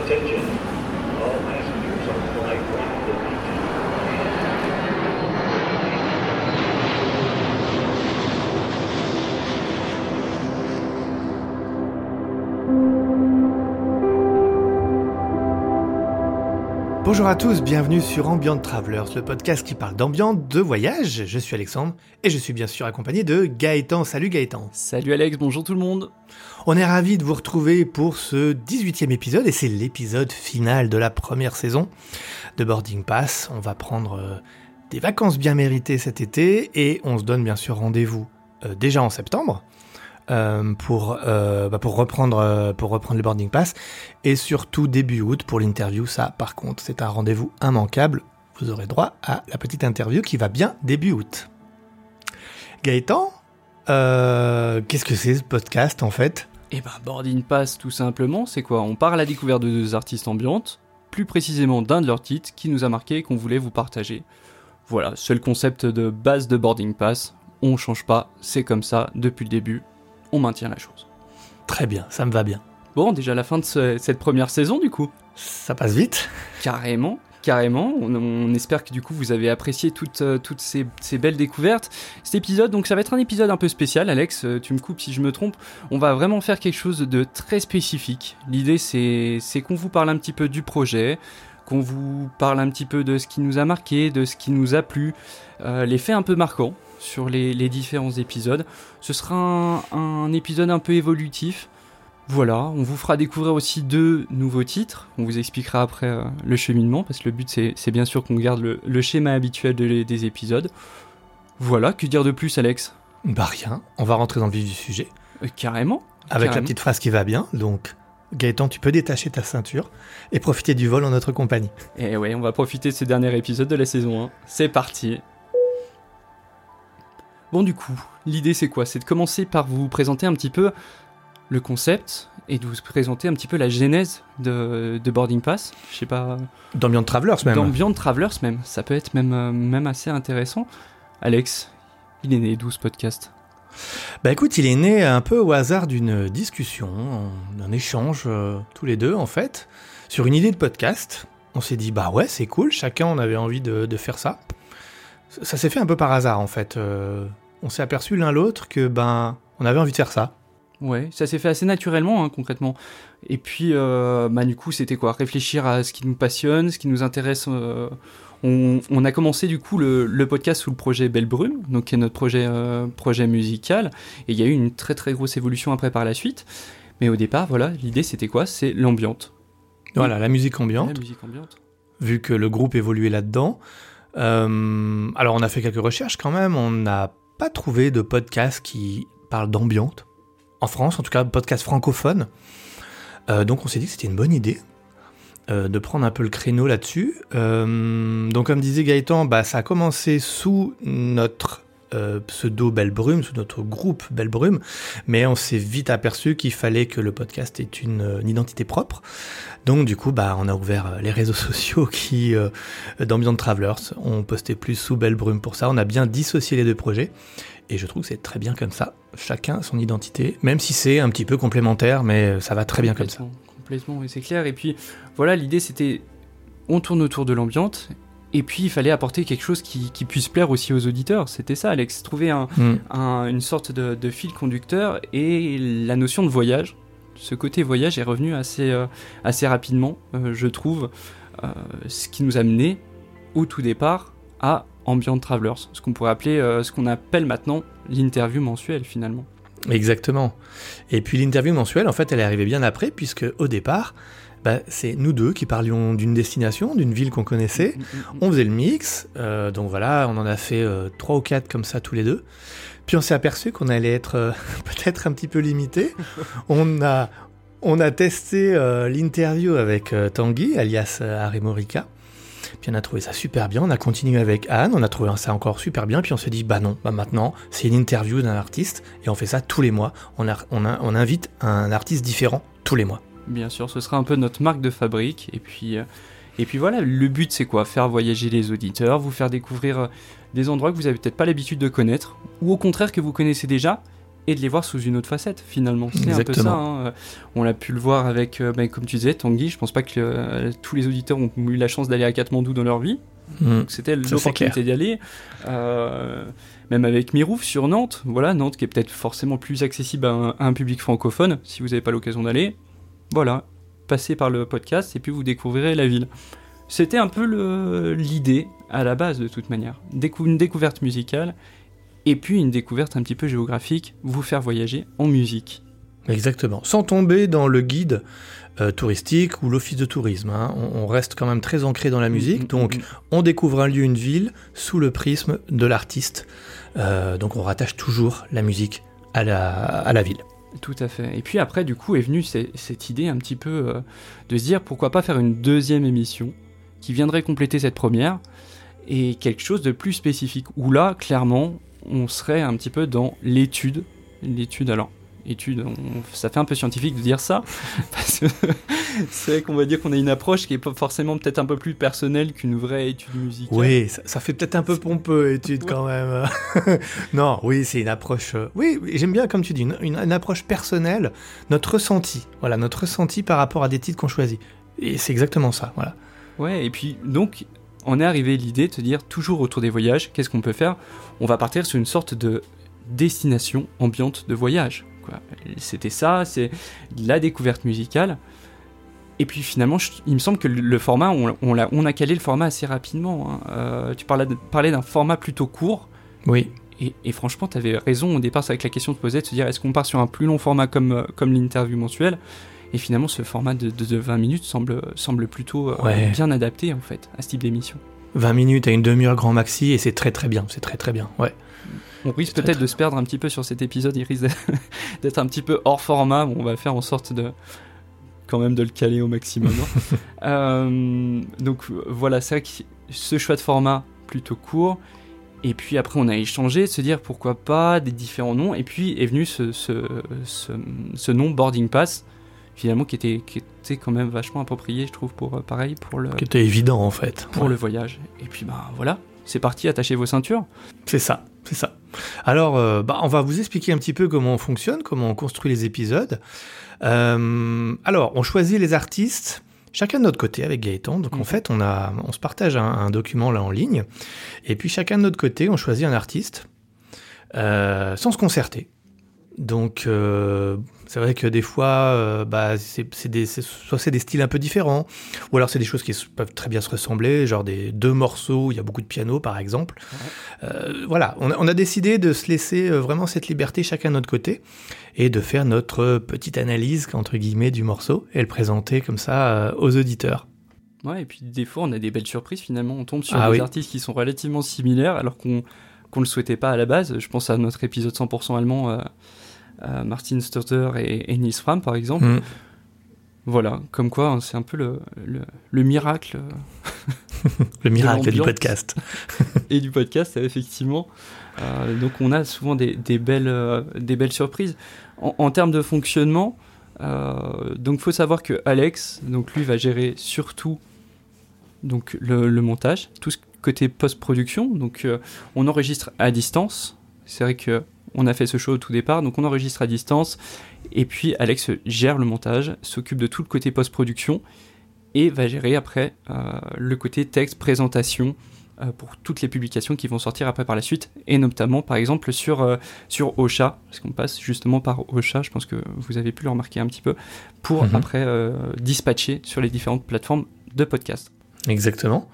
Attention. Bonjour à tous, bienvenue sur Ambient Travelers, le podcast qui parle d'ambiance, de voyage. Je suis Alexandre et je suis bien sûr accompagné de Gaëtan. Salut Gaëtan. Salut Alex, bonjour tout le monde. On est ravis de vous retrouver pour ce 18e épisode et c'est l'épisode final de la première saison de Boarding Pass. On va prendre euh, des vacances bien méritées cet été et on se donne bien sûr rendez-vous euh, déjà en septembre. Euh, pour, euh, bah, pour, reprendre, euh, pour reprendre le boarding pass et surtout début août pour l'interview. Ça, par contre, c'est un rendez-vous immanquable. Vous aurez droit à la petite interview qui va bien début août. Gaëtan, qu'est-ce que c'est ce podcast en fait? Et bah Boarding Pass tout simplement, c'est quoi? On part à la découverte de deux artistes ambiantes, plus précisément d'un de leurs titres qui nous a marqué et qu'on voulait vous partager. Voilà, c'est le concept de base de Boarding Pass. On change pas, c'est comme ça depuis le début. On maintient la chose. Très bien, ça me va bien. Bon, déjà la fin de ce- cette première saison du coup. Ça passe vite Carrément, carrément. On, on espère que du coup vous avez apprécié toutes, euh, toutes ces, ces belles découvertes. Cet épisode, donc ça va être un épisode un peu spécial, Alex. euh, Tu me coupes si je me trompe. On va vraiment faire quelque chose de très spécifique. L'idée c'est c'est qu'on vous parle un petit peu du projet, qu'on vous parle un petit peu de ce qui nous a marqué, de ce qui nous a plu, euh, les faits un peu marquants sur les, les différents épisodes. Ce sera un, un épisode un peu évolutif. Voilà, on vous fera découvrir aussi deux nouveaux titres. On vous expliquera après euh, le cheminement, parce que le but c'est bien sûr qu'on garde le, le schéma habituel de des épisodes. Voilà, que dire de plus, Alex? Bah rien, on va rentrer dans le vif du sujet. Euh, Carrément. Avec la petite phrase qui va bien, donc Gaëtan, tu peux détacher ta ceinture et profiter du vol en notre compagnie. Et ouais, on va profiter de ce dernier épisode de la saison 1. C'est parti. Bon, du coup, l'idée c'est quoi? C'est de commencer par vous présenter un petit peu le concept et de vous présenter un petit peu la genèse de, de Boarding Pass. Je sais pas. D'Ambient Travelers même. D'Ambient Travelers même. Ça peut être même, euh, même assez intéressant. Alex, il est né d'où ce podcast? Bah écoute, il est né un peu au hasard d'une discussion, d'un échange, euh, tous les deux en fait, sur une idée de podcast. On s'est dit, bah ouais, c'est cool, chacun on avait envie de, de faire ça. Ça, s'est fait un peu par hasard en fait. Euh, on s'est aperçu l'un l'autre que ben on avait envie de faire ça. Ouais, ça s'est fait assez naturellement, hein, concrètement. Et puis, euh, bah, du coup, c'était quoi? Réfléchir à ce qui nous passionne, ce qui nous intéresse. euh, on, on a commencé du coup le, le podcast sous le projet Belle Brume, donc qui est notre projet, projet musical. Et il y a eu une très très grosse évolution après par la suite. Mais au départ, voilà, l'idée c'était quoi? C'est l'ambiante. Voilà, la musique ambiante. La musique ambiante. vu que le groupe évoluait là-dedans. Euh, alors on a fait quelques recherches quand même, on n'a pas trouvé de podcast qui parle d'ambiance. En France, en tout cas, podcast francophone. Euh, donc on s'est dit que c'était une bonne idée euh, de prendre un peu le créneau là-dessus. Donc comme disait Gaëtan, bah, ça a commencé sous notre euh, pseudo Belle Brume, sous notre groupe Belle Brume, mais on s'est vite aperçu qu'il fallait que le podcast ait une, une identité propre. Donc du coup, bah, on a ouvert euh, les réseaux sociaux qui, euh, d'Ambient Travelers, on postait plus sous Belle Brume pour ça. On a bien dissocié les deux projets, et je trouve que c'est très bien comme ça. Chacun son identité, même si c'est un petit peu complémentaire, mais ça va très bien comme ça. Complètement, et c'est clair. Et puis, voilà, l'idée c'était, on tourne autour de l'ambiance, et puis il fallait apporter quelque chose qui, qui puisse plaire aussi aux auditeurs. C'était ça, Alex. Trouver un, Mm. un- une sorte de, de fil conducteur et la notion de voyage. Ce côté voyage est revenu assez, euh, assez rapidement, euh, je trouve, euh, ce qui nous a mené au tout départ à Ambient Travelers, ce qu'on pourrait appeler, ce qu'on appelle maintenant l'interview mensuelle finalement. Exactement. Et puis l'interview mensuelle, en fait, elle est arrivée bien après, puisque au départ, bah, c'est nous deux qui parlions d'une destination, d'une ville qu'on connaissait. Mm, mm, mm. On faisait le mix, euh, donc voilà, on en a fait euh, trois ou quatre comme ça tous les deux. Puis on s'est aperçu qu'on allait être euh, peut-être un petit peu limité. on a on a testé l'interview avec Tanguy, alias Harry Morica. Puis on a trouvé ça super bien. On a continué avec Anne, on a trouvé ça encore super bien. Puis on s'est dit bah non, bah maintenant c'est une interview d'un artiste et on fait ça tous les mois. On, a, on, a- on invite un artiste différent tous les mois. Bien sûr, ce sera un peu notre marque de fabrique. Et puis, euh, et puis voilà, le but c'est quoi? Faire voyager les auditeurs, vous faire découvrir euh, des endroits que vous avez peut-être pas l'habitude de connaître, ou au contraire que vous connaissez déjà et de les voir sous une autre facette finalement. C'est un peu ça. hein. On l'a pu le voir avec, euh, bah, comme tu disais, Tanguy. Je pense pas que euh, tous les auditeurs ont eu la chance d'aller à Katmandou dans leur vie. Mm. Donc c'était l'opportunité d'y aller. Euh, même avec Mirouf sur Nantes, voilà, Nantes qui est peut-être forcément plus accessible à un, à un public francophone, si vous n'avez pas l'occasion d'aller. Voilà, passez par le podcast et puis vous découvrirez la ville. C'était un peu l'idée à la base de toute manière. Décou- une découverte musicale et puis une découverte un petit peu géographique, vous faire voyager en musique. Exactement. Sans tomber dans le guide euh, touristique ou l'office de tourisme. hein. On, on reste quand même très ancré dans la musique, Mm, mm, donc mm. on découvre un lieu, une ville, sous le prisme de l'artiste. Euh, donc on rattache toujours la musique à la, à la ville. Tout à fait. Et puis après, du coup, est venue cette idée un petit peu euh, de se dire pourquoi pas faire une deuxième émission qui viendrait compléter cette première et quelque chose de plus spécifique. Où là, clairement, on serait un petit peu dans l'étude. L'étude, alors, étude, on- ça fait un peu scientifique de dire ça, parce que c'est vrai qu'on va dire qu'on a une approche qui est pas forcément peut-être un peu plus personnelle qu'une vraie étude musicale. Oui, ça, ça fait peut-être un peu pompeux, étude quand même. non, oui, c'est une approche. euh, oui, j'aime bien, comme tu dis, une, une- une approche personnelle, notre ressenti. Voilà, notre ressenti par rapport à des titres qu'on choisit. Et c'est exactement ça, voilà. Ouais, et puis donc, on est arrivé à l'idée de se dire, toujours autour des voyages, qu'est-ce qu'on peut faire? On va partir sur une sorte de destination ambiante de voyage. C'était ça, c'est la découverte musicale. Et puis finalement, je- il me semble que le, format, on, on l'a- on a calé le format assez rapidement. hein. Euh, tu parlais d'un format plutôt court. Oui, Et, et franchement, tu avais raison au départ, c'est avec la question de poser, de se dire est-ce qu'on part sur un plus long format comme, euh, comme l'interview mensuelle? Et finalement, ce format de, de- de 20 minutes semble, semble plutôt euh, bien adapté en fait à ce type d'émission. 20 minutes à une demi-heure grand maxi, et c'est très très bien, c'est très très bien, ouais. On risque peut-être de se perdre un petit peu sur cet épisode, il risque d'être- un petit peu hors format. Bon, on va faire en sorte de quand même de le caler au maximum. hein. Euh, donc voilà, que ce choix de format plutôt court. Et puis après, on a échangé, se dire pourquoi pas des différents noms. Et puis est venu ce, ce, ce, ce nom Boarding Pass, finalement, qui était, qui était quand même vachement approprié, je trouve, pour euh, pareil, pour le, Qui était évident en fait. pour Ouais. le voyage. Et puis ben voilà, c'est parti, attachez vos ceintures. C'est ça, c'est ça. Alors, euh, bah, on va vous expliquer un petit peu comment on fonctionne, comment on construit les épisodes. Euh, alors, on choisit les artistes, chacun de notre côté avec Gaëtan. Donc, en Mhm. fait, on, a, on se partage un, un document là en ligne. Et puis, chacun de notre côté, on choisit un artiste euh, sans se concerter. Donc, euh, c'est vrai que des fois, euh, bah, c'est des, soit c'est des styles un peu différents, ou alors c'est des choses qui peuvent très bien se ressembler, genre des deux morceaux où il y a beaucoup de piano, par exemple. Euh, voilà, on a, on a décidé de se laisser vraiment cette liberté chacun de notre côté et de faire notre petite analyse entre guillemets du morceau et le présenter comme ça aux auditeurs. Ouais, et puis des fois, on a des belles surprises finalement. On tombe sur Ah des oui. artistes qui sont relativement similaires alors qu'on qu'on le souhaitait pas à la base. Je pense à notre épisode 100% allemand, Martin Sturter et, et Nils Fram par exemple. Mm. Voilà, comme quoi hein, c'est un peu le, le, le miracle Le miracle du podcast. et du podcast, euh, effectivement. Euh, donc on a souvent des, des belles, euh, des belles surprises. En, en termes de fonctionnement, euh, donc faut savoir que Alex, donc lui va gérer surtout donc le, le montage, tout ce côté post-production. Donc euh, on enregistre à distance. C'est vrai que on a fait ce show au tout départ, donc on enregistre à distance. Et puis Alex gère le montage, s'occupe de tout le côté post-production et va gérer après euh, le côté texte, présentation euh, pour toutes les publications qui vont sortir après par la suite, et notamment par exemple sur, euh, sur Ocha, parce qu'on passe justement par Ocha, je pense que vous avez pu le remarquer un petit peu, pour Mhm. après dispatcher sur les différentes plateformes de podcast. Exactement.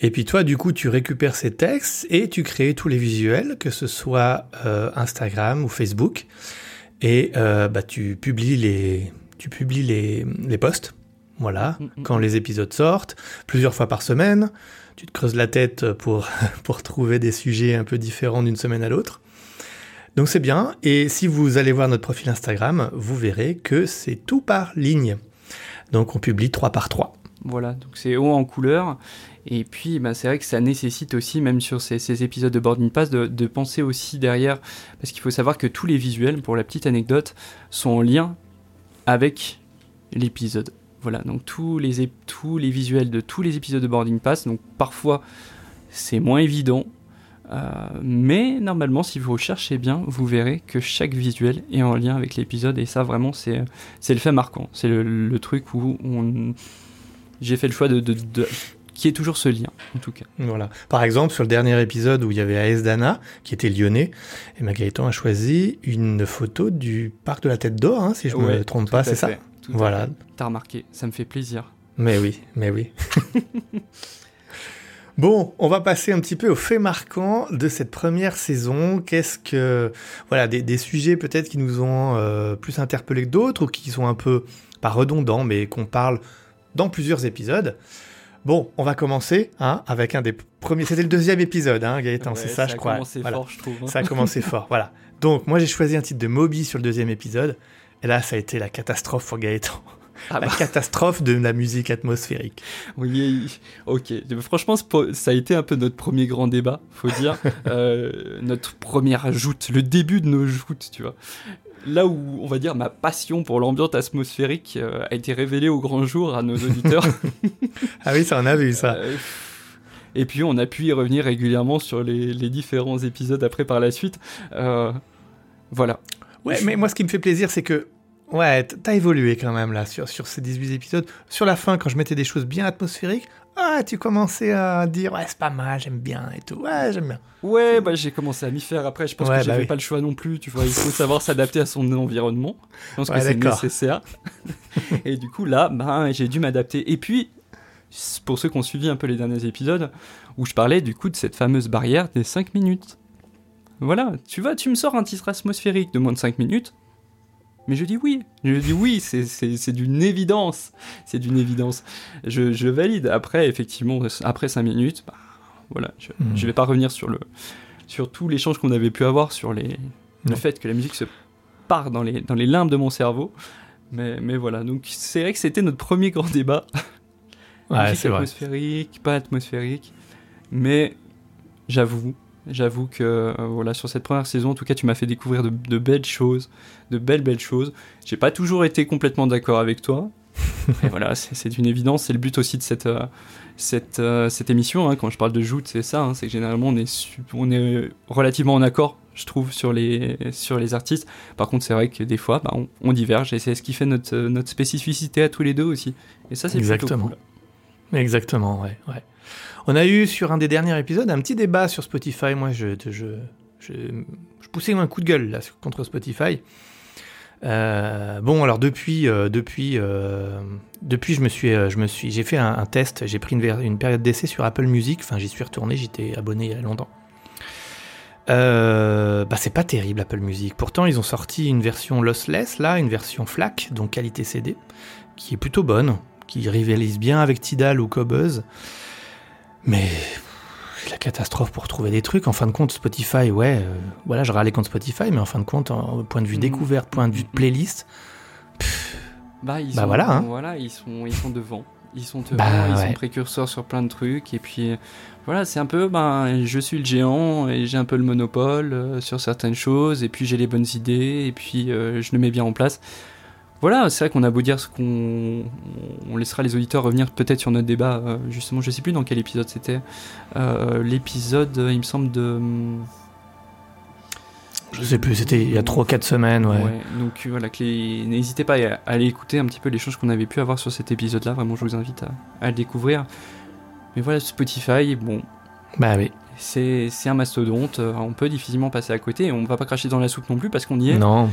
Et puis toi, du coup, tu récupères ces textes et tu crées tous les visuels, que ce soit euh, Instagram ou Facebook, et euh, bah, tu publies les, tu publies les, les posts. Voilà, Mm, mm, quand les épisodes sortent, plusieurs fois par semaine. Tu te creuses la tête pour, pour trouver des sujets un peu différents d'une semaine à l'autre. Donc c'est bien. Et si vous allez voir notre profil Instagram, vous verrez que c'est tout par ligne. Donc on publie 3 par 3. Voilà, donc c'est haut en couleur. Et puis, bah, c'est vrai que ça nécessite aussi, même sur ces, épisodes de Boarding Pass, de, penser aussi derrière. Parce qu'il faut savoir que tous les visuels, pour la petite anecdote, sont en lien avec l'épisode. Voilà, donc tous les, visuels de tous les épisodes de Boarding Pass, donc parfois c'est moins évident. Euh, mais normalement, si vous recherchez bien, vous verrez que chaque visuel est en lien avec l'épisode. Et ça, vraiment, c'est c'est le fait marquant. C'est le, le truc où on... j'ai fait le choix de, de, de qui est toujours ce lien, en tout cas. Voilà. Par exemple, sur le dernier épisode où il y avait AS Dana, qui était lyonnais, et Magaïtan a choisi une photo du parc de la Tête d'Or, hein, si je ne Ouais, me trompe pas, c'est ça tout Voilà. T'as remarqué, ça me fait plaisir. Mais oui, mais oui. Bon, on va passer un petit peu aux faits marquants de cette première saison. Qu'est-ce que, voilà, des, des sujets peut-être qui nous ont euh, plus interpellés que d'autres ou qui sont un peu pas redondants, mais qu'on parle dans plusieurs épisodes. Bon, on va commencer hein, avec un des premiers. C'était le deuxième épisode, hein, Gaëtan, Ouais, c'est ça, je a crois. commencé Voilà. fort, je trouve. hein. Ça a commencé fort, voilà. Donc, moi, j'ai choisi un titre de Moby sur le deuxième épisode. Et là, ça a été la catastrophe pour Gaëtan. Ah la bah, catastrophe de la musique atmosphérique. oui, ok. Franchement, ça a été un peu notre premier grand débat, faut dire. Euh, notre première joute, le début de nos joutes, tu vois. Là où, on va dire, ma passion pour l'ambiance atmosphérique euh, a été révélée au grand jour à nos auditeurs. Ah oui, ça, on a vu ça. Euh, et puis on a pu y revenir régulièrement sur les, les différents épisodes après par la suite. Euh, voilà. Ouais, mais moi, ce qui me fait plaisir, c'est que, ouais, t'as évolué quand même, là, sur, sur ces 18 épisodes. Sur la fin, quand je mettais des choses bien atmosphériques, ah, tu commençais à dire, ouais, c'est pas mal, j'aime bien et tout. Ouais, j'aime bien. Ouais, bah j'ai commencé à m'y faire après. Je pense Ouais, que bah j'avais oui. pas le choix non plus. Tu vois, il faut savoir s'adapter à son environnement. Je pense Ouais, que c'est nécessaire. et du coup, là, bah, j'ai dû m'adapter. Et puis, pour ceux qui ont suivi un peu les derniers épisodes, où je parlais du coup de cette fameuse barrière des 5 minutes. Voilà, tu vois, tu me sors un titre atmosphérique de moins de 5 minutes. Mais je dis oui, je dis oui, c'est- d'une évidence, c'est d'une évidence. Je, je valide. Après, effectivement, après 5 minutes, bah, voilà, je, Mhm. je vais pas revenir sur le sur tout l'échange qu'on avait pu avoir sur les le fait que la musique se part dans les dans les limbes de mon cerveau. Mais, mais voilà, donc c'est vrai que c'était notre premier grand débat. Ouais, Musique c'est vrai. atmosphérique, pas atmosphérique. Mais j'avoue, j'avoue que euh, voilà, sur cette première saison, en tout cas, tu m'as fait découvrir de, de belles choses, de belles, belles choses. J'ai pas toujours été complètement d'accord avec toi. Et voilà, c'est une évidence. C'est le but aussi de cette, euh, cette, euh, cette émission. hein. Quand je parle de joute, c'est ça. hein. c'est que généralement, on est, on est relativement en accord, je trouve, sur les, sur les artistes. Par contre, c'est vrai que des fois, bah, on, on diverge. Et c'est ce qui fait notre, notre spécificité à tous les deux aussi. Et ça, c'est plutôt Exactement. Exactement, ouais, ouais. On a eu sur un des derniers épisodes un petit débat sur Spotify. Moi, je, je, poussais un coup de gueule là contre Spotify. Euh, bon, alors depuis, euh, euh, je me suis, j'ai fait un, test. J'ai pris une, période d'essai sur Apple Music. Enfin, j'y suis retourné. J'étais abonné il y a longtemps. Bah, c'est pas terrible Apple Music. Pourtant, ils ont sorti une version lossless là, une version FLAC, donc qualité CD, qui est plutôt bonne, qui rivalise bien avec Tidal ou Cobuzz. Mais la catastrophe pour trouver des trucs. En fin de compte, Spotify, ouais, euh, voilà, je râlais contre Spotify, mais en fin de compte, en, point de vue Mhm. découverte, point de vue de playlist, Bah, ils Bah sont, voilà, hein. voilà, ils sont, ils sont devant. Ils sont devant, Bah, ils ouais. sont précurseurs sur plein de trucs. Et puis, voilà, c'est un peu, ben, je suis le géant et j'ai un peu le monopole euh, sur certaines choses. Et puis, j'ai les bonnes idées et puis euh, je le mets bien en place. Voilà, c'est vrai qu'on a beau dire ce qu'on. On laissera les auditeurs revenir peut-être sur notre débat. euh, justement, je sais plus dans quel épisode c'était. Euh, L'épisode, euh, il me semble, de. je sais plus, c'était il y a 3-4 semaines, ouais. Ouais, donc voilà, les- n'hésitez pas à aller écouter un petit peu l'échange qu'on avait pu avoir sur cet épisode-là. Vraiment, je vous invite à, à le découvrir. Mais voilà, Spotify, bon, Bah oui. c'est un mastodonte. On peut difficilement passer à côté. Et on va pas cracher dans la soupe non plus parce qu'on y est. Non.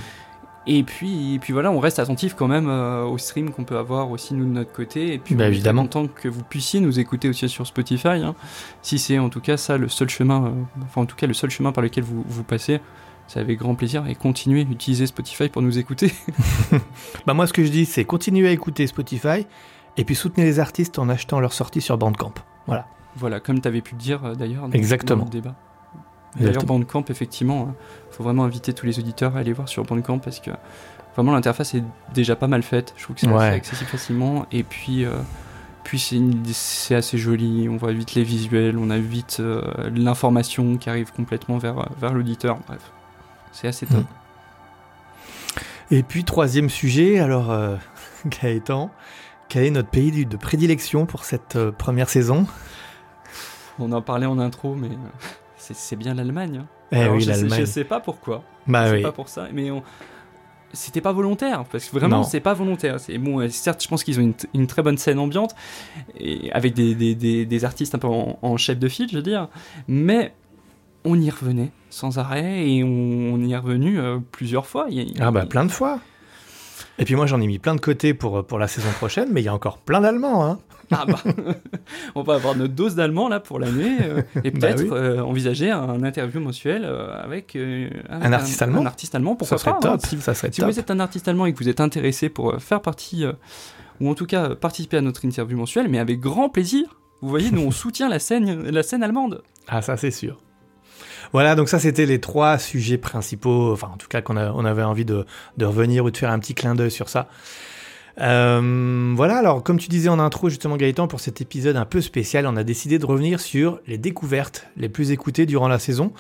Et puis, et puis voilà, on reste attentif quand même euh, au stream qu'on peut avoir aussi nous de notre côté. Et puis, Bah, on évidemment. content que vous puissiez nous écouter aussi sur Spotify. hein. Si c'est en tout cas ça le seul chemin, euh, enfin en tout cas le seul chemin par lequel vous, vous passez, c'est avec grand plaisir. Et continuez d'utiliser Spotify pour nous écouter. Bah moi, ce que je dis, c'est continuer à écouter Spotify et puis soutenir les artistes en achetant leurs sorties sur Bandcamp. Voilà. Voilà, comme tu avais pu le dire euh, d'ailleurs dans, Exactement. dans le débat. D'ailleurs. Bandcamp, effectivement, il faut vraiment inviter tous les auditeurs à aller voir sur Bandcamp parce que vraiment l'interface est déjà pas mal faite. Je trouve que c'est Ouais. accessible facilement et puis, euh, puis c'est une- c'est assez joli. On voit vite les visuels, on a vite euh, l'information qui arrive complètement vers, vers l'auditeur. Bref, c'est assez top. Mm. Et puis, troisième sujet, alors, euh, Gaëtan, quel est notre pays de- prédilection pour cette euh, première saison? On en parlait en intro, mais c'est bien l'Allemagne. hein. Eh oui, je, sais, je sais pas pourquoi. Bah c'est oui. pas pour ça, mais on- c'était pas volontaire, parce que vraiment c'est pas volontaire. C'est bon, euh, certes, je pense qu'ils ont une, très bonne scène ambiante et avec des, des, des, des artistes un peu en, en chef de file, je veux dire, mais on y revenait sans arrêt et on, on y est revenu euh, plusieurs fois. Il Ah bah plein de fois. Et puis moi j'en ai mis plein de côté pour, pour la saison prochaine, mais il y a encore plein d'Allemands. Hein. Ah bah, on va avoir notre dose d'allemand là pour l'année euh, et Bah peut-être oui. euh, envisager un interview mensuel euh, avec Un artiste allemand Un artiste allemand, pourquoi ça serait pas, hein, top. si- ça serait Si top. vous êtes un artiste allemand et que vous êtes intéressé pour faire partie, ou en tout cas participer à notre interview mensuelle, mais avec grand plaisir, vous voyez, nous on soutient la scène, la scène allemande. Ah ça c'est sûr. Voilà, donc ça c'était les trois sujets principaux, enfin en tout cas qu'on on avait envie de, revenir ou de faire un petit clin d'œil sur ça. Euh, voilà, alors comme tu disais en intro justement Gaëtan, pour cet épisode un peu spécial, on a décidé de revenir sur les découvertes les plus écoutées durant la saison.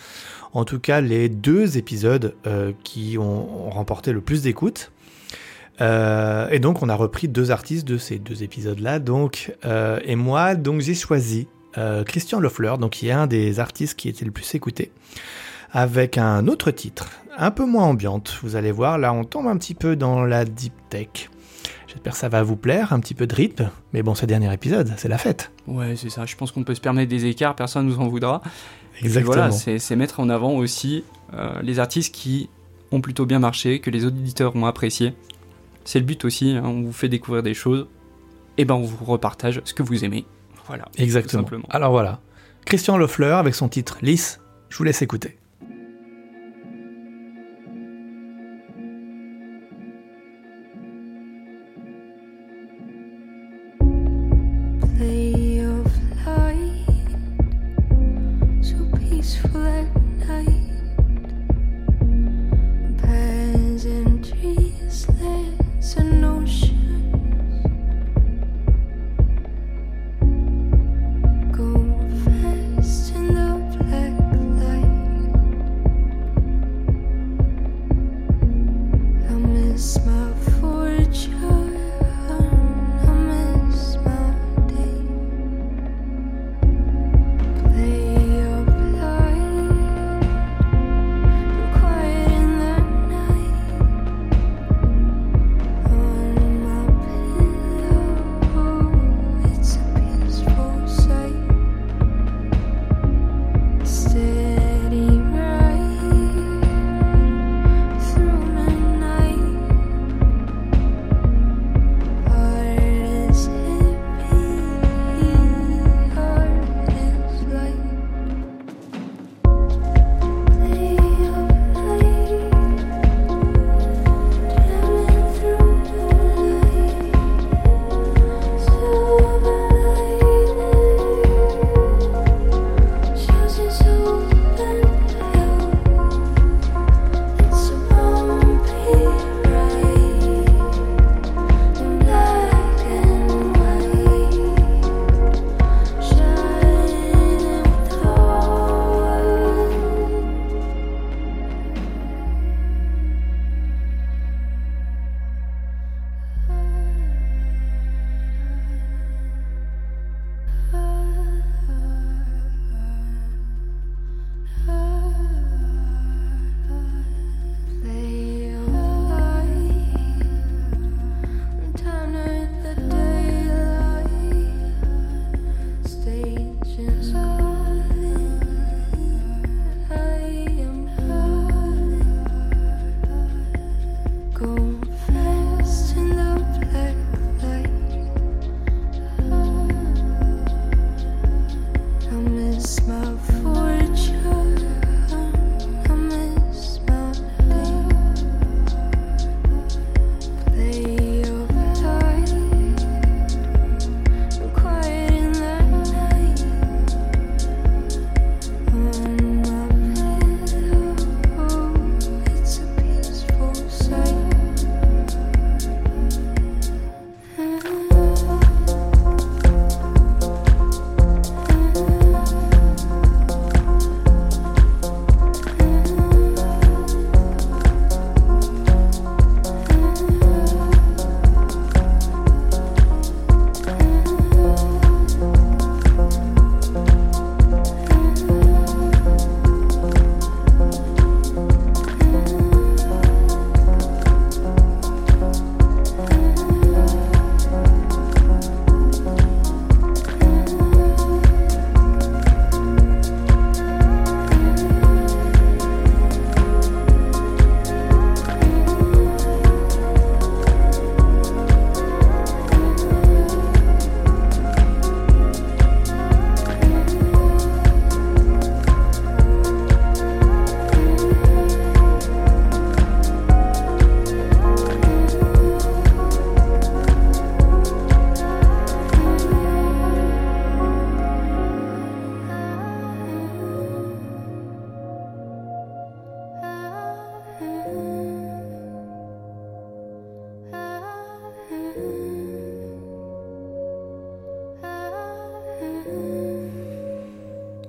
En tout cas, les deux épisodes euh, qui ont, ont remporté le plus d'écoutes. Euh, et donc on a repris deux artistes de ces deux épisodes-là. Donc euh, et moi, donc j'ai choisi euh, Christian Lefleur, donc qui est un des artistes qui était le plus écouté, avec un autre titre, un peu moins ambiante. Vous allez voir, là on tombe un petit peu dans la deep tech. J'espère que ça va vous plaire, un petit peu de rythme, mais bon, ce dernier épisode, c'est la fête. Ouais, c'est ça, je pense qu'on peut se permettre des écarts, personne nous en voudra. Et Exactement. voilà, c'est c'est mettre en avant aussi euh, les artistes qui ont plutôt bien marché, que les auditeurs ont apprécié. C'est le but aussi, hein, on vous fait découvrir des choses, et ben on vous repartage ce que vous aimez. Voilà. Exactement. Tout simplement. Alors voilà, Christian Lefleur avec son titre Lys, je vous laisse écouter.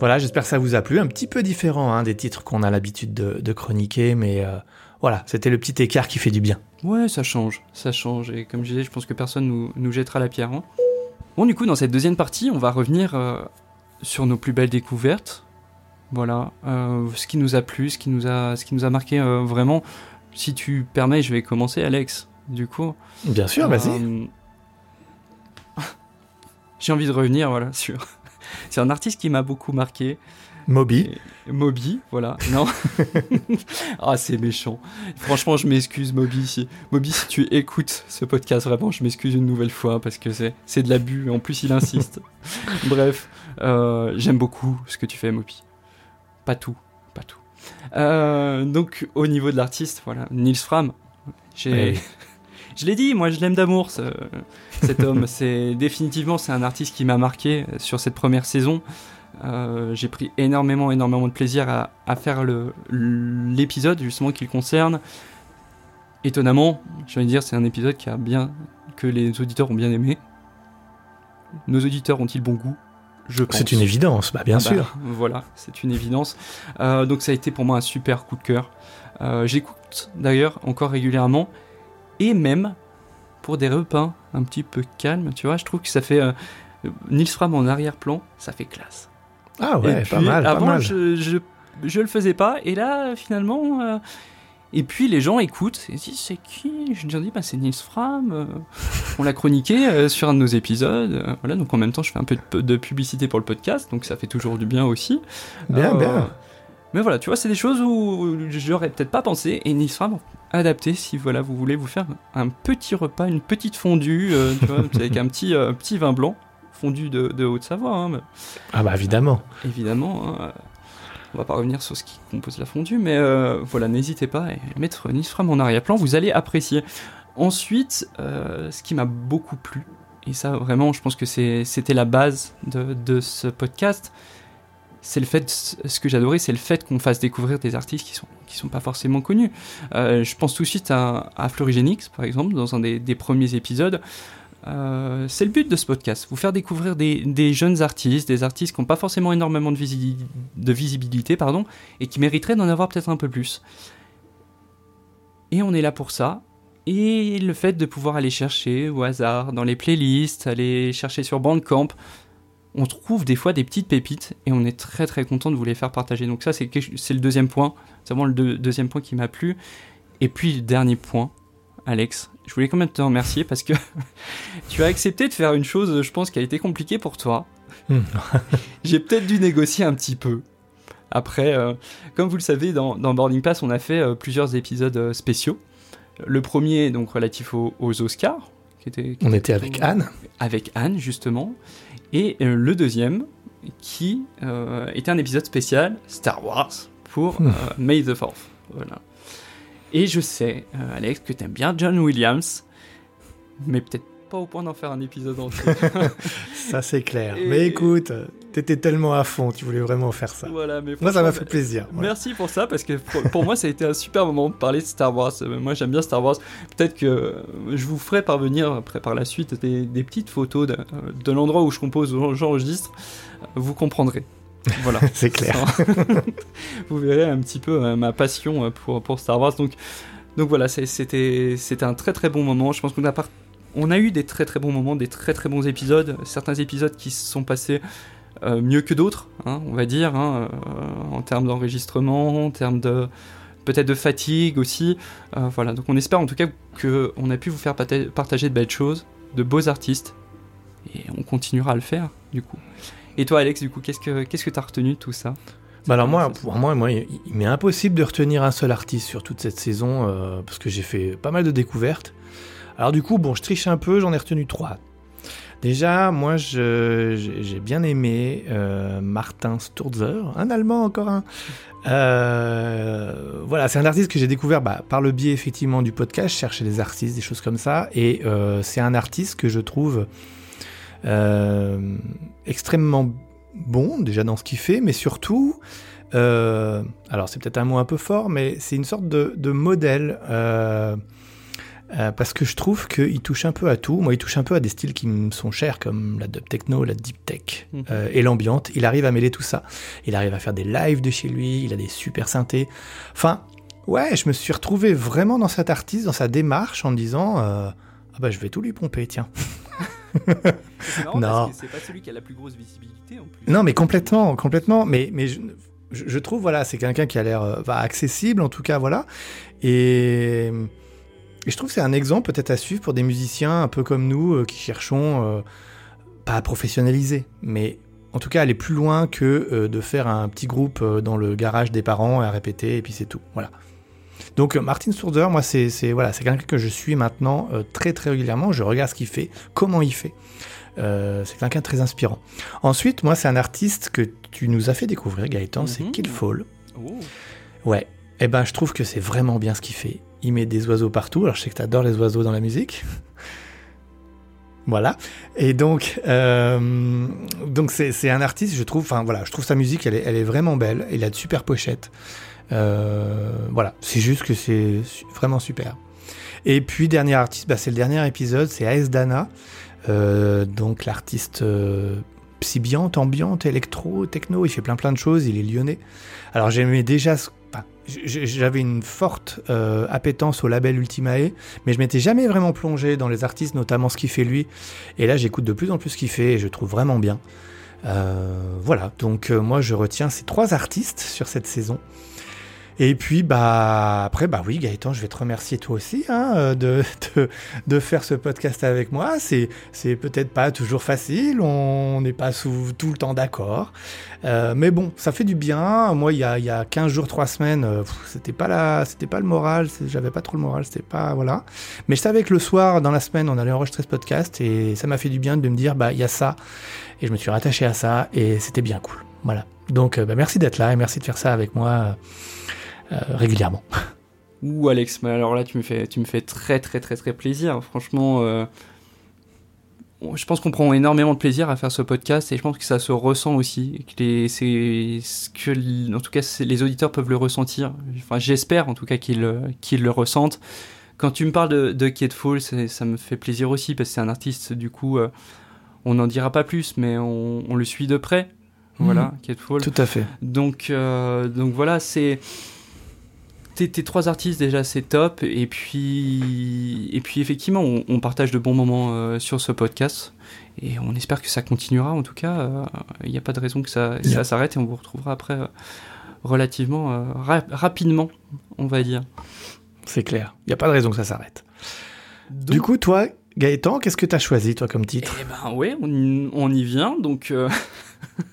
Voilà, j'espère que ça vous a plu. Un petit peu différent hein, des titres qu'on a l'habitude de, de chroniquer, mais euh, voilà, c'était le petit écart qui fait du bien. Ouais, ça change, ça change. Et comme je disais, je pense que personne nous, nous jettera la pierre. hein. Bon, du coup, dans cette deuxième partie, on va revenir euh, sur nos plus belles découvertes. Voilà, euh, ce qui nous a plu, ce qui nous a, ce qui nous a marqué vraiment. Si tu permets, je vais commencer, Alex. Du coup, Bien sûr, vas-y. J'ai envie de revenir, voilà, sur. C'est un artiste qui m'a beaucoup marqué. Moby. Moby, voilà. Non. ah, c'est méchant. Franchement, je m'excuse, Moby. Si... Moby, si tu écoutes ce podcast, vraiment, je m'excuse une nouvelle fois parce que c'est, c'est de l'abus. En plus, il insiste. Bref, euh, j'aime beaucoup ce que tu fais, Moby. Pas tout, pas tout. Euh, donc, au niveau de l'artiste, voilà, Nils Fram. J'ai... Je l'ai dit, moi je l'aime d'amour, ce- cet homme. c'est définitivement c'est un artiste qui m'a marqué sur cette première saison. Euh, j'ai pris énormément, énormément de plaisir à, à faire le- l'épisode justement qui le concerne. Étonnamment, je vais dire, c'est un épisode qui a bien que les auditeurs ont bien aimé. Nos auditeurs ont-ils bon goût? Je pense. C'est une évidence, bah bien Ah bah, sûr. voilà, c'est une évidence. Euh, donc ça a été pour moi un super coup de cœur. Euh, J'écoute d'ailleurs encore régulièrement et même pour des repas un petit peu calmes, tu vois, je trouve que ça fait euh, Nils Fram en arrière-plan, ça fait classe. Ah ouais, Et pas mal, pas avant, mal. Je, je, je le faisais pas et là finalement. euh, et puis les gens écoutent et disent c'est qui? Je leur dis bah c'est Nils Fram. euh, on l'a chroniqué euh, sur un de nos épisodes. euh, voilà donc en même temps je fais un peu de, de publicité pour le podcast donc ça fait toujours du bien aussi. Bien, bien. Mais voilà, tu vois, c'est des choses où j'aurais peut-être pas pensé et Nils Fram adapté si voilà vous voulez vous faire un petit repas, une petite fondue, euh, tu vois, avec un petit euh, petit vin blanc fondu de, de Haute-Savoie, hein, Ah bah évidemment. évidemment. hein, euh, on va pas revenir sur ce qui compose la fondue, mais voilà, n'hésitez pas à mettre Nils Fram en arrière-plan, vous allez apprécier. Ensuite, ce qui m'a beaucoup plu, et ça vraiment, je pense que c'était la base de, de ce podcast, c'est le fait, ce que j'adorais, c'est le fait qu'on fasse découvrir des artistes qui sont, qui sont pas forcément connus. Euh, je pense tout de suite à, à Florigenix, par exemple, dans un des, des premiers épisodes. Euh, c'est le but de ce podcast, vous faire découvrir des, des jeunes artistes, des artistes qui n'ont pas forcément énormément de, visi- de visibilité, pardon, et qui mériteraient d'en avoir peut-être un peu plus. Et on est là pour ça. Et le fait de pouvoir aller chercher au hasard dans les playlists, aller chercher sur Bandcamp, on trouve des fois des petites pépites et on est très très content de vous les faire partager. Donc ça c'est le deuxième point, c'est vraiment le deux- deuxième point qui m'a plu. Et puis dernier point, Alex, je voulais quand même te remercier parce que tu as accepté de faire une chose, je pense, qui a été compliquée pour toi. Hmm. J'ai peut-être dû négocier un petit peu. Après, euh, comme vous le savez, dans, dans Boarding Pass, on a fait euh, plusieurs épisodes euh, spéciaux. Le premier, donc relatif aux, aux Oscars, qui était, qui On était avec Anne. avec Anne justement, et euh, le deuxième qui euh, était un épisode spécial Star Wars pour Hmm. euh, May the 4th. Voilà. Et je sais, Alex, que t'aimes bien John Williams, mais peut-être pas au point d'en faire un épisode entier. Ça c'est clair. Et- Mais écoute, t'étais tellement à fond, tu voulais vraiment faire ça. voilà, mais Moi ça m'a fait plaisir. voilà. Merci pour ça, parce que pour, pour moi, ça a été un super moment de parler de Star Wars. Euh, Moi, j'aime bien Star Wars. Peut-être que je vous ferai parvenir, après, par la suite, des, des petites photos de, de l'endroit où je compose, où j'enregistre. Vous comprendrez. Voilà. C'est clair. Vous verrez un petit peu euh, ma passion euh, pour, pour Star Wars. Donc, donc voilà, c'était un très très bon moment. Je pense qu'on a, on a eu des très très bons moments, des très très bons épisodes. Certains épisodes qui se sont passés euh, mieux que d'autres, hein, on va dire, hein, euh, en termes d'enregistrement, en termes de peut-être de fatigue aussi. Euh, voilà, donc on espère en tout cas qu'on a pu vous faire partager de belles choses, de beaux artistes, et on continuera à le faire du coup. Et toi, Alex, du coup, qu'est-ce que qu'est-ce que t'as retenu de tout ça? Bah alors moi, pour moi, moi, il m'est impossible de retenir un seul artiste sur toute cette saison parce que j'ai fait pas mal de découvertes. Alors du coup, bon, je triche un peu, j'en ai retenu trois. Déjà, moi, j'ai bien aimé euh, Martin Sturzer, un Allemand encore un. Euh, voilà, c'est un artiste que j'ai découvert bah, par le biais effectivement du podcast, je cherchais des artistes, des choses comme ça, et euh, c'est un artiste que je trouve extrêmement bon déjà dans ce qu'il fait, mais surtout, alors c'est peut-être un mot un peu fort, mais c'est une sorte de modèle euh, parce que je trouve qu'il touche un peu à tout. Moi, il touche un peu à des styles qui me sont chers, comme la dub techno, la deep tech Mhm. euh, et l'ambiante. Il arrive à mêler tout ça. Il arrive à faire des lives de chez lui, il a des super synthés. Enfin, ouais, je me suis retrouvé vraiment dans cet artiste, dans sa démarche, en me disant euh, Ah bah, je vais tout lui pomper, tiens. C'est marrant Non. parce que c'est pas celui qui a la plus grosse visibilité en plus. Non, mais complètement, complètement. Mais, mais je, trouve, voilà, c'est quelqu'un qui a l'air bah, accessible, en tout cas, voilà. Et, et je trouve que c'est un exemple peut-être à suivre pour des musiciens un peu comme nous euh, qui cherchons, euh, pas à professionnaliser, mais en tout cas aller plus loin que euh, de faire un petit groupe dans le garage des parents et à répéter, et puis c'est tout. Voilà. Donc Martin Sourder, moi, c'est voilà, c'est quelqu'un que je suis maintenant très très régulièrement. Je regarde ce qu'il fait, comment il fait. C'est quelqu'un de très inspirant. Ensuite, moi, c'est un artiste que tu nous as fait découvrir, Gaëtan, c'est Mhm. Killfall. Oh. Ouais. Eh ben, je trouve que c'est vraiment bien ce qu'il fait. Il met des oiseaux partout. Alors, je sais que tu adores les oiseaux dans la musique. voilà. Et donc, euh, donc c'est un artiste, je trouve. Enfin, voilà, je trouve sa musique, elle est, elle est vraiment belle. Il a de super pochettes. Euh, voilà. C'est juste que c'est vraiment super. Et puis, dernier artiste, bah, c'est le dernier épisode, c'est AS Dana. Euh, donc, l'artiste psybiante, ambiante, électro, techno. Il fait plein plein de choses. Il est lyonnais. Alors j'aimais déjà, ce- j'avais une forte euh, appétence au label Ultimae, mais je m'étais jamais vraiment plongé dans les artistes, notamment ce qu'il fait lui. Et là, j'écoute de plus en plus ce qu'il fait et je trouve vraiment bien. Euh, voilà, donc euh, moi je retiens ces trois artistes sur cette saison. Et puis bah après bah oui Gaëtan, je vais te remercier toi aussi hein, euh, de, de de faire ce podcast avec moi. C'est c'est peut-être pas toujours facile, on n'est pas sous, tout le temps d'accord. Euh, mais bon, ça fait du bien. Moi, il y a, il y a 15 jours, 3 semaines, euh, pff, c'était pas la, c'était pas le moral, j'avais pas trop le moral, c'était pas, voilà. Mais je savais que le soir, dans la semaine, on allait enregistrer ce podcast et ça m'a fait du bien de me dire, bah, il y a ça. Et je me suis rattaché à ça et c'était bien cool. Voilà. Donc, euh, bah, merci d'être là et merci de faire ça avec moi régulièrement. Ouh Alex, mais alors là tu me fais, tu me fais très très très très plaisir. Franchement, euh, je pense qu'on prend énormément de plaisir à faire ce podcast et je pense que ça se ressent aussi. Que les, que, en tout cas, les auditeurs peuvent le ressentir. Enfin, j'espère en tout cas qu'ils le- qu'ils le ressentent. Quand tu me parles de, de Kate Fall, ça me fait plaisir aussi parce que c'est un artiste. Du coup, euh, on n'en dira pas plus, mais on, on le suit de près. Voilà, Kate Fall. Tout à fait. Donc, euh, donc voilà, c'est tes, tes trois artistes déjà, c'est top. Et puis, et puis effectivement, on, on partage de bons moments euh, sur ce podcast. Et on espère que ça continuera. En tout cas, il n'y a pas de raison que ça, Yeah. ça s'arrête et on vous retrouvera après euh, relativement euh, ra- rapidement, on va dire. C'est clair. Il n'y a pas de raison que ça s'arrête. Du coup, toi, Gaëtan, qu'est-ce que tu as choisi, toi, comme titre? Eh ben ouais, on, y- on y vient. Donc euh,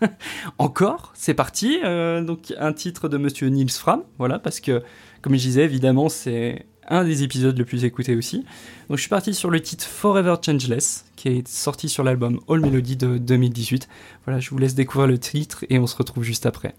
encore, c'est parti. Euh, donc un titre de Monsieur Niels Fram, voilà, parce que comme je disais, évidemment, c'est un des épisodes le plus écoutés aussi. Donc je suis parti sur le titre Forever Changeless, qui est sorti sur l'album All Melody de 2018. Voilà, je vous laisse découvrir le titre et on se retrouve juste après.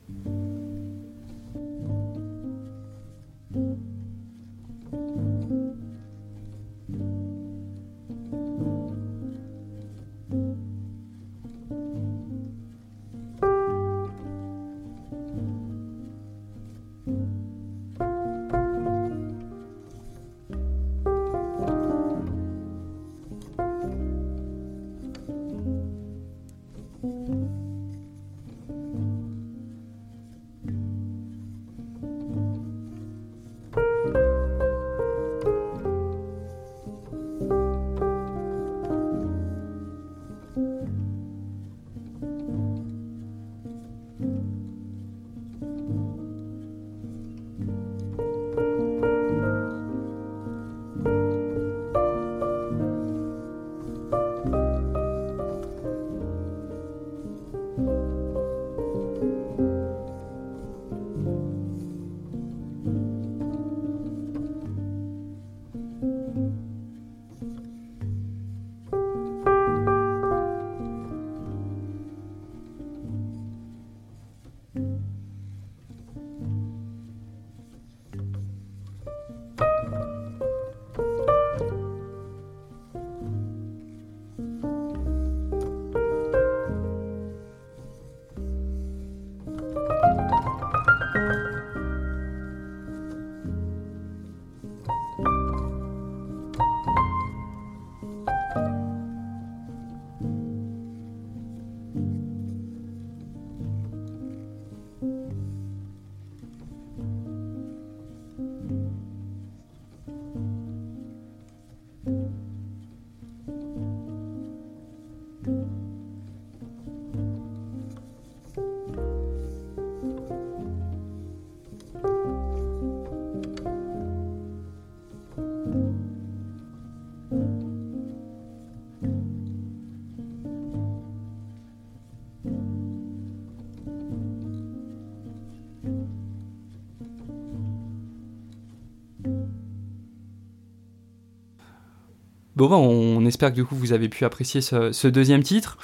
Bon, on espère que du coup vous avez pu apprécier ce, ce deuxième titre.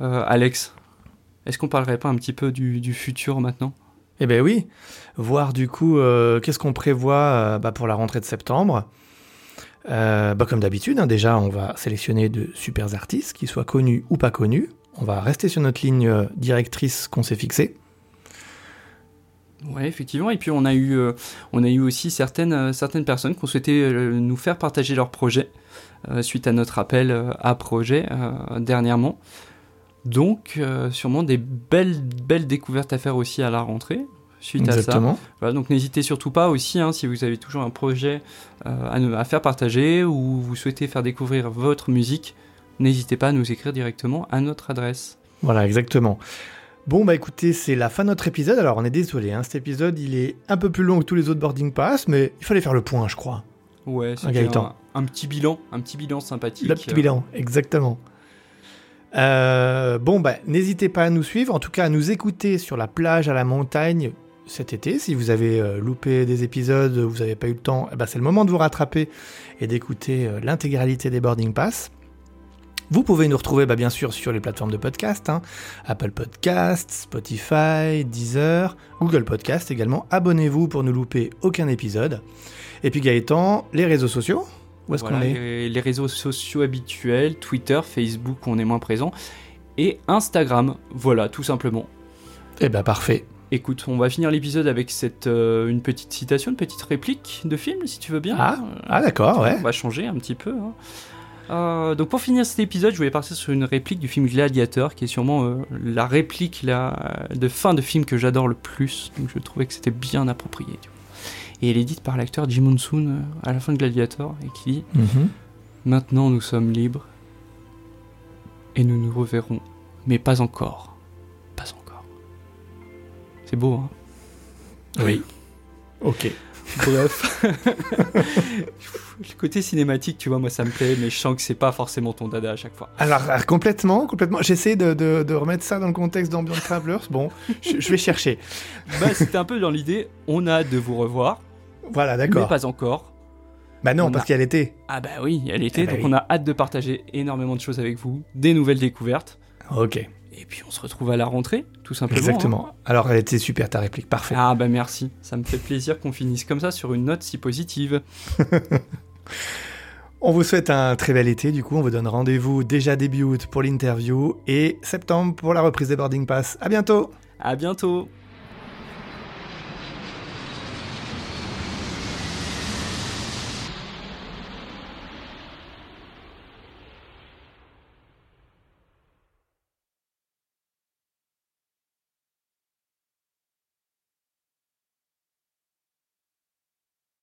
Euh, Alex, est-ce qu'on parlerait pas un petit peu du, du futur maintenant? Eh ben oui, voir du coup euh, qu'est-ce qu'on prévoit euh, bah, pour la rentrée de septembre? Bah, comme d'habitude, hein, déjà on va sélectionner de super artistes, qu'ils soient connus ou pas connus. On va rester sur notre ligne directrice qu'on s'est fixée. Ouais, effectivement. Et puis on a eu, on a eu aussi certaines, certaines personnes qui ont souhaité nous faire partager leurs projets suite à notre appel euh, à projet euh, dernièrement. Donc euh, sûrement des belles, belles découvertes à faire aussi à la rentrée suite à ça. Voilà, donc n'hésitez surtout pas aussi, hein, si vous avez toujours un projet euh, à, nous- à faire partager ou vous souhaitez faire découvrir votre musique, n'hésitez pas à nous écrire directement à notre adresse. Voilà, exactement. Bon, bah écoutez, c'est la fin de notre épisode. Alors on est désolé, hein, cet épisode il est un peu plus long que tous les autres boarding pass, mais il fallait faire le point, je crois. Ouais, c'était Gaëtan. Un, petit bilan, un petit bilan sympathique. Le petit Euh, bilan, exactement. Euh, bon, bah, n'hésitez pas à nous suivre, en tout cas à nous écouter sur la plage, à la montagne cet été. Si vous avez euh, loupé des épisodes, vous n'avez pas eu le temps, eh ben, c'est le moment de vous rattraper et d'écouter euh, l'intégralité des boarding pass. Vous pouvez nous retrouver bah, bien sûr sur les plateformes de podcast, hein, Apple Podcast, Spotify, Deezer, Google Podcast également. Abonnez-vous pour ne louper aucun épisode. Et puis Gaëtan, les réseaux sociaux Où est-ce Voilà, qu'on est les, les réseaux sociaux habituels, Twitter, Facebook, on est moins présent, et Instagram. Voilà, tout simplement. Eh ben parfait. Écoute, on va finir l'épisode avec cette euh, une petite citation, une petite réplique de film, si tu veux bien. Ah, Euh, ah d'accord, ouais. On va changer un petit peu. hein. Euh, donc pour finir cet épisode, je voulais partir sur une réplique du film Gladiator, qui est sûrement euh, la réplique là, de fin de film que j'adore le plus. Donc je trouvais que c'était bien approprié. tu vois. Et elle est dite par l'acteur Jim Monsoon euh, à la fin de Gladiator, et qui dit Mhm. Maintenant nous sommes libres, et nous nous reverrons, mais pas encore. Pas encore. C'est beau, hein Oui. Ok. Bref. le côté cinématique, tu vois, moi ça me plaît, mais je sens que c'est pas forcément ton dada à chaque fois. Alors, euh, complètement, complètement. J'essaie de, de- de remettre ça dans le contexte d'Ambient Travelers. Bon, je, je vais chercher. Bah, c'était un peu dans l'idée, on a hâte de vous revoir, Voilà, mais d'accord. pas encore. Bah non, on parce a- qu'il y a l'été. Ah bah oui, elle était, Eh bah donc oui. on a hâte de partager énormément de choses avec vous, des nouvelles découvertes, Ok, et puis on se retrouve à la rentrée, tout simplement. exactement. hein. Alors, elle était super ta réplique, parfait. Ah bah merci, ça me fait plaisir qu'on finisse comme ça sur une note si positive. On vous souhaite un très bel été, du coup, on vous donne rendez-vous déjà début août pour l'interview et septembre pour la reprise des boarding pass. À bientôt À bientôt